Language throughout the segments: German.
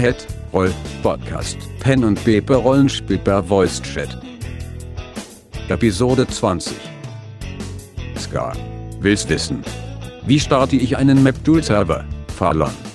Head Roll Podcast Pen und Paper Rollenspiel per Voice Chat. Episode 20. Ska. Willst wissen? Wie starte ich einen Map-Tool-Server? Fallon.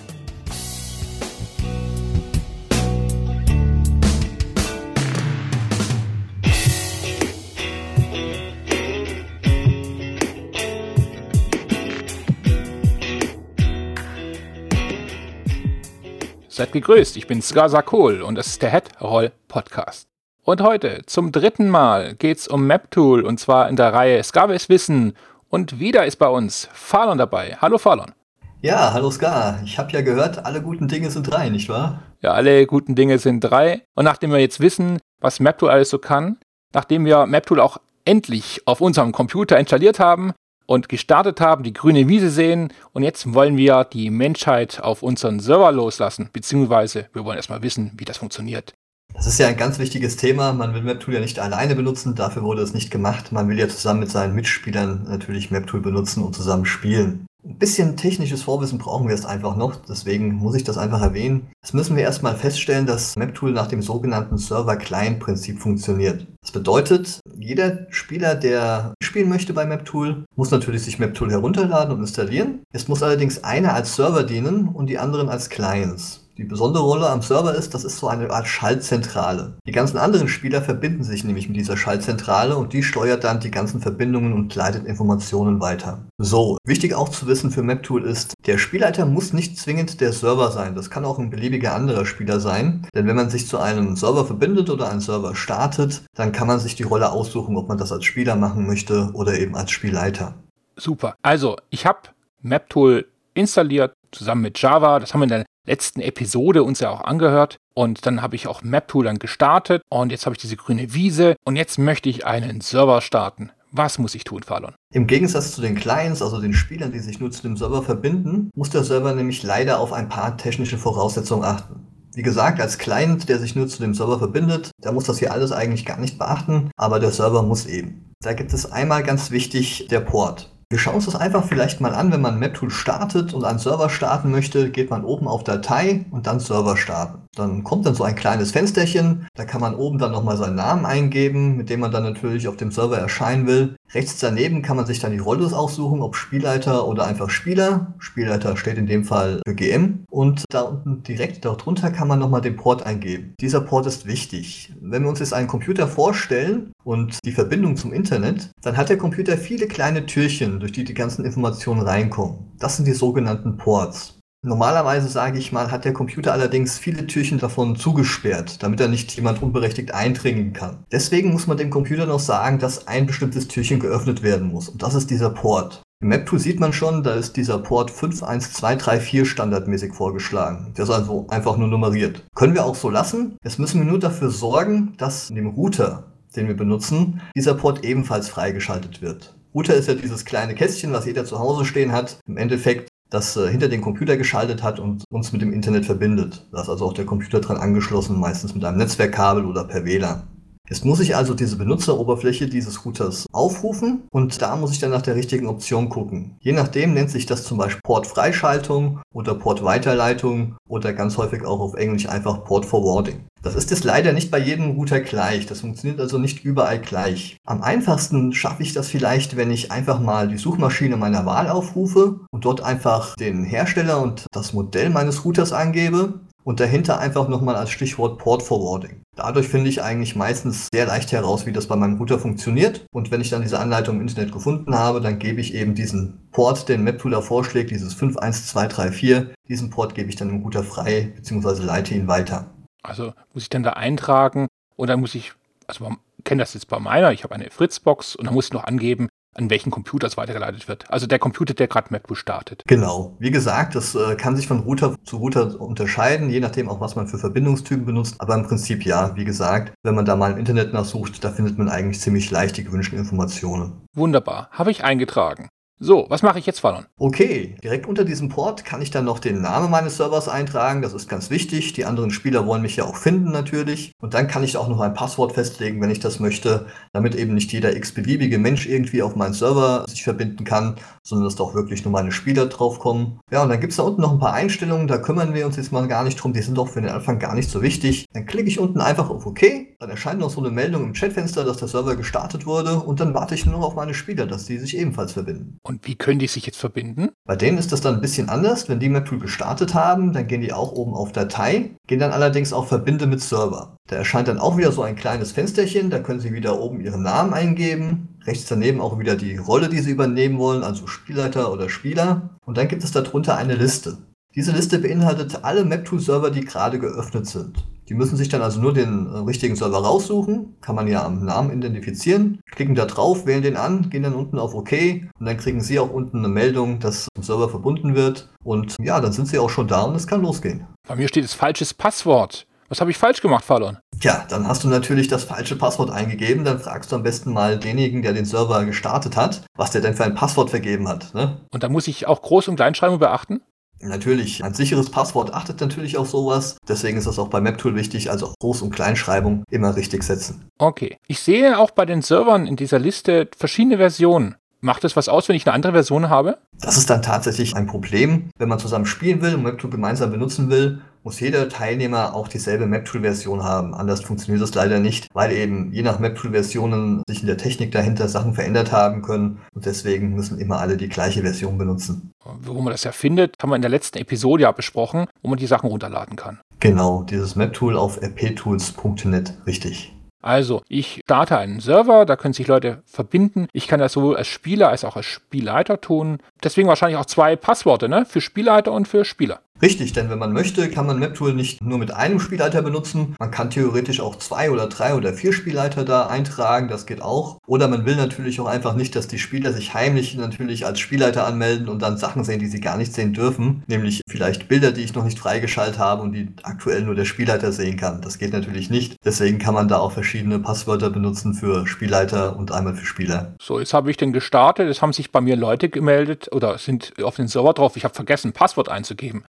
Seid gegrüßt, ich bin Skasa Kohl und das ist der Head Roll Podcast. Und heute zum dritten Mal geht's um MapTool und zwar in der Reihe Skaves Wissen und wieder ist bei uns Falon dabei. Hallo Falon. Ja, hallo Ska. Ich habe ja gehört, alle guten Dinge sind drei, nicht wahr? Ja, alle guten Dinge sind drei. Und nachdem wir jetzt wissen, was MapTool alles so kann, nachdem wir MapTool auch endlich auf unserem Computer installiert haben, und gestartet haben, die grüne Wiese sehen und jetzt wollen wir die Menschheit auf unseren Server loslassen, beziehungsweise wir wollen erstmal wissen, wie das funktioniert. Das ist ja ein ganz wichtiges Thema. Man will MapTool ja nicht alleine benutzen, dafür wurde es nicht gemacht. Man will ja zusammen mit seinen Mitspielern natürlich MapTool benutzen und zusammen spielen. Ein bisschen technisches Vorwissen brauchen wir jetzt einfach noch, deswegen muss ich das einfach erwähnen. Jetzt müssen wir erstmal feststellen, dass MapTool nach dem sogenannten Server-Client-Prinzip funktioniert. Das bedeutet, jeder Spieler, der spielen möchte bei MapTool, muss natürlich sich MapTool herunterladen und installieren. Es muss allerdings einer als Server dienen und die anderen als Clients. Die besondere Rolle am Server ist, das ist so eine Art Schaltzentrale. Die ganzen anderen Spieler verbinden sich nämlich mit dieser Schaltzentrale und die steuert dann die ganzen Verbindungen und leitet Informationen weiter. So, wichtig auch zu wissen für MapTool ist, der Spielleiter muss nicht zwingend der Server sein. Das kann auch ein beliebiger anderer Spieler sein. Denn wenn man sich zu einem Server verbindet oder einen Server startet, dann kann man sich die Rolle aussuchen, ob man das als Spieler machen möchte oder eben als Spielleiter. Super. Also, ich habe MapTool installiert zusammen mit Java. Das haben wir in der letzten Episode uns ja auch angehört. Und dann habe ich auch MapTool dann gestartet und jetzt habe ich diese grüne Wiese und jetzt möchte ich einen Server starten. Was muss ich tun, Falon? Im Gegensatz zu den Clients, also den Spielern, die sich nur zu dem Server verbinden, muss der Server nämlich leider auf ein paar technische Voraussetzungen achten. Wie gesagt, als Client, der sich nur zu dem Server verbindet, der muss das hier alles eigentlich gar nicht beachten, aber der Server muss eben. Da gibt es einmal ganz wichtig der Port. Wir schauen uns das einfach vielleicht mal an, wenn man MapTool startet und einen Server starten möchte, geht man oben auf Datei und dann Server starten. Dann kommt dann so ein kleines Fensterchen, da kann man oben dann nochmal seinen Namen eingeben, mit dem man dann natürlich auf dem Server erscheinen will. Rechts daneben kann man sich dann die Rolle aussuchen, ob Spielleiter oder einfach Spieler. Spielleiter steht in dem Fall für GM. Und da unten direkt darunter kann man nochmal den Port eingeben. Dieser Port ist wichtig. Wenn wir uns jetzt einen Computer vorstellen und die Verbindung zum Internet, dann hat der Computer viele kleine Türchen durch die die ganzen Informationen reinkommen. Das sind die sogenannten Ports. Normalerweise, sage ich mal, hat der Computer allerdings viele Türchen davon zugesperrt, damit er nicht jemand unberechtigt eindringen kann. Deswegen muss man dem Computer noch sagen, dass ein bestimmtes Türchen geöffnet werden muss. Und das ist dieser Port. Im MapTool sieht man schon, da ist dieser Port 51234 standardmäßig vorgeschlagen. Der ist also einfach nur nummeriert. Können wir auch so lassen. Jetzt müssen wir nur dafür sorgen, dass in dem Router, den wir benutzen, dieser Port ebenfalls freigeschaltet wird. Router ist ja dieses kleine Kästchen, was jeder zu Hause stehen hat. Im Endeffekt das äh, hinter den Computer geschaltet hat und uns mit dem Internet verbindet. Da ist also auch der Computer dran angeschlossen, meistens mit einem Netzwerkkabel oder per WLAN. Jetzt muss ich also diese Benutzeroberfläche dieses Routers aufrufen und da muss ich dann nach der richtigen Option gucken. Je nachdem nennt sich das zum Beispiel Port-Freischaltung oder Port-Weiterleitung oder ganz häufig auch auf Englisch einfach Port-Forwarding. Das ist jetzt leider nicht bei jedem Router gleich. Das funktioniert also nicht überall gleich. Am einfachsten schaffe ich das vielleicht, wenn ich einfach mal die Suchmaschine meiner Wahl aufrufe und dort einfach den Hersteller und das Modell meines Routers angebe und dahinter einfach nochmal als Stichwort Port Forwarding. Dadurch finde ich eigentlich meistens sehr leicht heraus, wie das bei meinem Router funktioniert. Und wenn ich dann diese Anleitung im Internet gefunden habe, dann gebe ich eben diesen Port, den MapTooler vorschlägt, dieses 51234, diesen Port gebe ich dann im Router frei, beziehungsweise leite ihn weiter. Also muss ich dann da eintragen und dann muss ich, also man kennt das jetzt bei meiner, ich habe eine Fritzbox und dann muss ich noch angeben, an welchen Computer es weitergeleitet wird. Also der Computer, der gerade MacBook startet. Genau. Wie gesagt, das äh, kann sich von Router zu Router unterscheiden, je nachdem auch, was man für Verbindungstypen benutzt. Aber im Prinzip ja, wie gesagt, wenn man da mal im Internet nachsucht, da findet man eigentlich ziemlich leicht die gewünschten Informationen. Wunderbar. Habe ich eingetragen. So, was mache ich jetzt, Fallon? Okay, direkt unter diesem Port kann ich dann noch den Namen meines Servers eintragen. Das ist ganz wichtig. Die anderen Spieler wollen mich ja auch finden natürlich. Und dann kann ich auch noch ein Passwort festlegen, wenn ich das möchte, damit eben nicht jeder x-beliebige Mensch irgendwie auf meinen Server sich verbinden kann, sondern dass da auch wirklich nur meine Spieler drauf kommen. Ja, und dann gibt es da unten noch ein paar Einstellungen, da kümmern wir uns jetzt mal gar nicht drum, die sind doch für den Anfang gar nicht so wichtig. Dann klicke ich unten einfach auf OK, dann erscheint noch so eine Meldung im Chatfenster, dass der Server gestartet wurde und dann warte ich nur noch auf meine Spieler, dass die sich ebenfalls verbinden. Und wie können die sich jetzt verbinden? Bei denen ist das dann ein bisschen anders. Wenn die MapTool gestartet haben, dann gehen die auch oben auf Datei, gehen dann allerdings auf Verbinde mit Server. Da erscheint dann auch wieder so ein kleines Fensterchen, da können Sie wieder oben Ihren Namen eingeben, rechts daneben auch wieder die Rolle, die Sie übernehmen wollen, also Spielleiter oder Spieler. Und dann gibt es darunter eine Liste. Diese Liste beinhaltet alle MapTool-Server, die gerade geöffnet sind. Die müssen sich dann also nur den äh, richtigen Server raussuchen, kann man ja am Namen identifizieren, klicken da drauf, wählen den an, gehen dann unten auf OK und dann kriegen Sie auch unten eine Meldung, dass zum Server verbunden wird und ja, dann sind Sie auch schon da und es kann losgehen. Bei mir steht das falsches Passwort. Was habe ich falsch gemacht, Fallon? Tja, dann hast du natürlich das falsche Passwort eingegeben. Dann fragst du am besten mal denjenigen, der den Server gestartet hat, was der denn für ein Passwort vergeben hat. Ne? Und da muss ich auch Groß- und Kleinschreibung beachten? Natürlich, ein sicheres Passwort achtet natürlich auf sowas. Deswegen ist das auch bei MapTool wichtig, also Groß- und Kleinschreibung immer richtig setzen. Okay. Ich sehe auch bei den Servern in dieser Liste verschiedene Versionen. Macht es was aus, wenn ich eine andere Version habe? Das ist dann tatsächlich ein Problem. Wenn man zusammen spielen will und MapTool gemeinsam benutzen will, muss jeder Teilnehmer auch dieselbe MapTool-Version haben. Anders funktioniert das leider nicht, weil eben je nach MapTool-Versionen sich in der Technik dahinter Sachen verändert haben können und deswegen müssen immer alle die gleiche Version benutzen. Wo man das ja findet, haben wir in der letzten Episode ja besprochen, wo man die Sachen runterladen kann. Genau, dieses MapTool auf rptools.net, richtig. Also, ich starte einen Server, da können sich Leute verbinden. Ich kann das sowohl als Spieler als auch als Spielleiter tun. Deswegen wahrscheinlich auch zwei Passworte, ne? Für Spielleiter und für Spieler. Richtig, denn wenn man möchte, kann man MapTool nicht nur mit einem Spielleiter benutzen. Man kann theoretisch auch zwei oder drei oder vier Spielleiter da eintragen, das geht auch. Oder man will natürlich auch einfach nicht, dass die Spieler sich heimlich natürlich als Spielleiter anmelden und dann Sachen sehen, die sie gar nicht sehen dürfen. Nämlich vielleicht Bilder, die ich noch nicht freigeschaltet habe und die aktuell nur der Spielleiter sehen kann. Das geht natürlich nicht. Deswegen kann man da auch verschiedene Passwörter benutzen für Spielleiter und einmal für Spieler. So, jetzt habe ich den gestartet. Es haben sich bei mir Leute gemeldet oder sind auf den Server drauf. Ich habe vergessen, Passwort einzugeben.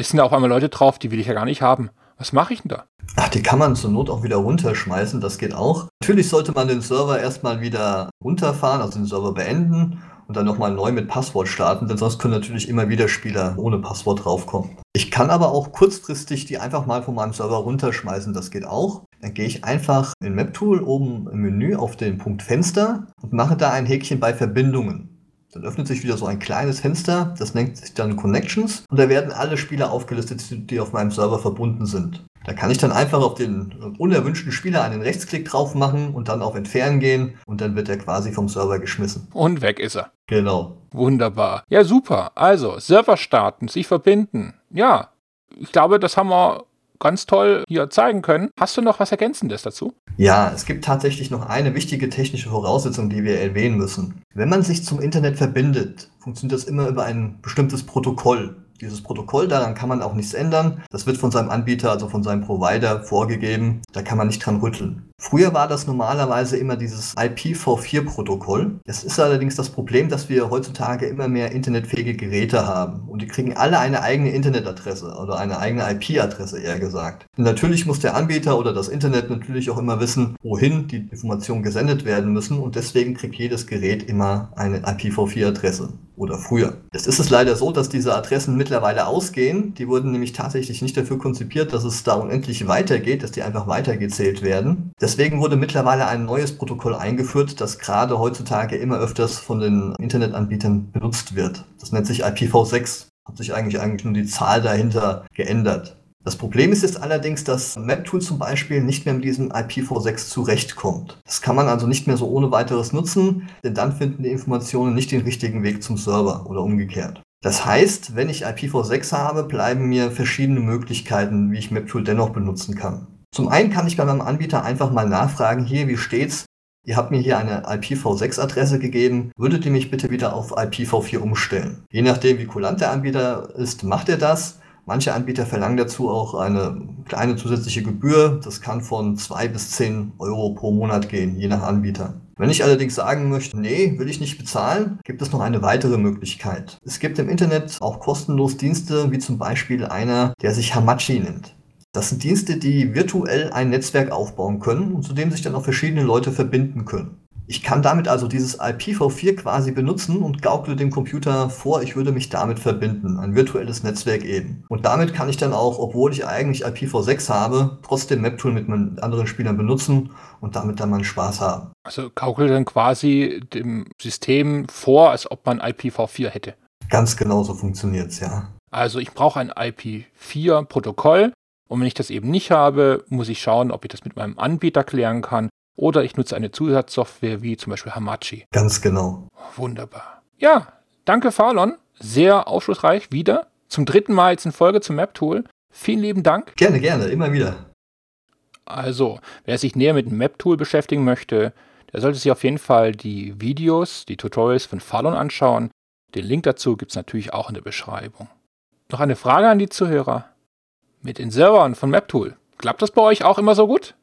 Es sind auf einmal Leute drauf, die will ich ja gar nicht haben. Was mache ich denn da? Ach, die kann man zur Not auch wieder runterschmeißen, das geht auch. Natürlich sollte man den Server erstmal wieder runterfahren, also den Server beenden und dann nochmal neu mit Passwort starten, denn sonst können natürlich immer wieder Spieler ohne Passwort draufkommen. Ich kann aber auch kurzfristig die einfach mal von meinem Server runterschmeißen, das geht auch. Dann gehe ich einfach in MapTool oben im Menü auf den Punkt Fenster und mache da ein Häkchen bei Verbindungen. Dann öffnet sich wieder so ein kleines Fenster, das nennt sich dann Connections und da werden alle Spieler aufgelistet, die auf meinem Server verbunden sind. Da kann ich dann einfach auf den unerwünschten Spieler einen Rechtsklick drauf machen und dann auf Entfernen gehen und dann wird er quasi vom Server geschmissen. Und weg ist er. Genau. Wunderbar. Ja, super. Also, Server starten, sich verbinden. Ja, ich glaube, das haben wir ganz toll hier zeigen können. Hast du noch was Ergänzendes dazu? Ja, es gibt tatsächlich noch eine wichtige technische Voraussetzung, die wir erwähnen müssen. Wenn man sich zum Internet verbindet, funktioniert das immer über ein bestimmtes Protokoll. Dieses Protokoll, daran kann man auch nichts ändern. Das wird von seinem Anbieter, also von seinem Provider vorgegeben. Da kann man nicht dran rütteln. Früher war das normalerweise immer dieses IPv4-Protokoll. Es ist allerdings das Problem, dass wir heutzutage immer mehr internetfähige Geräte haben. Und die kriegen alle eine eigene Internetadresse oder eine eigene IP-Adresse eher gesagt. Und natürlich muss der Anbieter oder das Internet natürlich auch immer wissen, wohin die Informationen gesendet werden müssen. Und deswegen kriegt jedes Gerät immer eine IPv4-Adresse oder früher. Jetzt ist es leider so, dass diese Adressen mittlerweile ausgehen. Die wurden nämlich tatsächlich nicht dafür konzipiert, dass es da unendlich weitergeht, dass die einfach weitergezählt werden. Deswegen wurde mittlerweile ein neues Protokoll eingeführt, das gerade heutzutage immer öfters von den Internetanbietern benutzt wird. Das nennt sich IPv6. Hat sich eigentlich eigentlich nur die Zahl dahinter geändert. Das Problem ist jetzt allerdings, dass MapTool zum Beispiel nicht mehr mit diesem IPv6 zurechtkommt. Das kann man also nicht mehr so ohne weiteres nutzen, denn dann finden die Informationen nicht den richtigen Weg zum Server oder umgekehrt. Das heißt, wenn ich IPv6 habe, bleiben mir verschiedene Möglichkeiten, wie ich MapTool dennoch benutzen kann. Zum einen kann ich bei meinem Anbieter einfach mal nachfragen, hier, wie steht's? Ihr habt mir hier eine IPv6-Adresse gegeben. Würdet ihr mich bitte wieder auf IPv4 umstellen? Je nachdem, wie kulant der Anbieter ist, macht er das. Manche Anbieter verlangen dazu auch eine kleine zusätzliche Gebühr. Das kann von zwei bis zehn Euro pro Monat gehen, je nach Anbieter. Wenn ich allerdings sagen möchte, nee, will ich nicht bezahlen, gibt es noch eine weitere Möglichkeit. Es gibt im Internet auch kostenlos Dienste, wie zum Beispiel einer, der sich Hamachi nennt. Das sind Dienste, die virtuell ein Netzwerk aufbauen können und zu dem sich dann auch verschiedene Leute verbinden können. Ich kann damit also dieses IPv4 quasi benutzen und gaukle dem Computer vor, ich würde mich damit verbinden. Ein virtuelles Netzwerk eben. Und damit kann ich dann auch, obwohl ich eigentlich IPv6 habe, trotzdem MapTool mit meinen anderen Spielern benutzen und damit dann meinen Spaß haben. Also gaukelt dann quasi dem System vor, als ob man IPv4 hätte. Ganz genau so funktioniert es, ja. Also ich brauche ein IP4-Protokoll und wenn ich das eben nicht habe, muss ich schauen, ob ich das mit meinem Anbieter klären kann oder ich nutze eine Zusatzsoftware wie zum Beispiel Hamachi. Ganz genau. Wunderbar. Ja, danke Falon. Sehr aufschlussreich wieder. Zum dritten Mal jetzt in Folge zum Map-Tool. Vielen lieben Dank. Gerne, gerne, immer wieder. Also, wer sich näher mit dem Map-Tool beschäftigen möchte, der sollte sich auf jeden Fall die Videos, die Tutorials von Falon anschauen. Den Link dazu gibt es natürlich auch in der Beschreibung. Noch eine Frage an die Zuhörer. Mit den Servern von MapTool, klappt das bei euch auch immer so gut?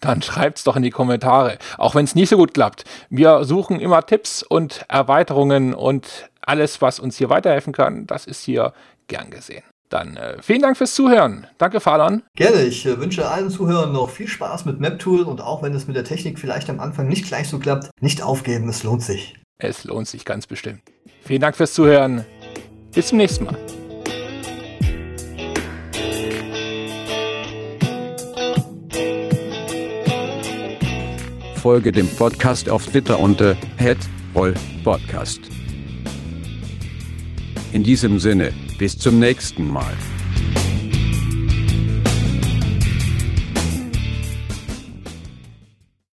Dann schreibt's doch in die Kommentare, auch wenn es nicht so gut klappt. Wir suchen immer Tipps und Erweiterungen und alles, was uns hier weiterhelfen kann, das ist hier gern gesehen. Dann äh, vielen Dank fürs Zuhören. Danke, Fadern. Gerne. Ich äh, wünsche allen Zuhörern noch viel Spaß mit MapTool und auch wenn es mit der Technik vielleicht am Anfang nicht gleich so klappt, nicht aufgeben, es lohnt sich. Es lohnt sich ganz bestimmt. Vielen Dank fürs Zuhören. Bis zum nächsten Mal. Folge dem Podcast auf Twitter unter @rollpodcast. In diesem Sinne, bis zum nächsten Mal.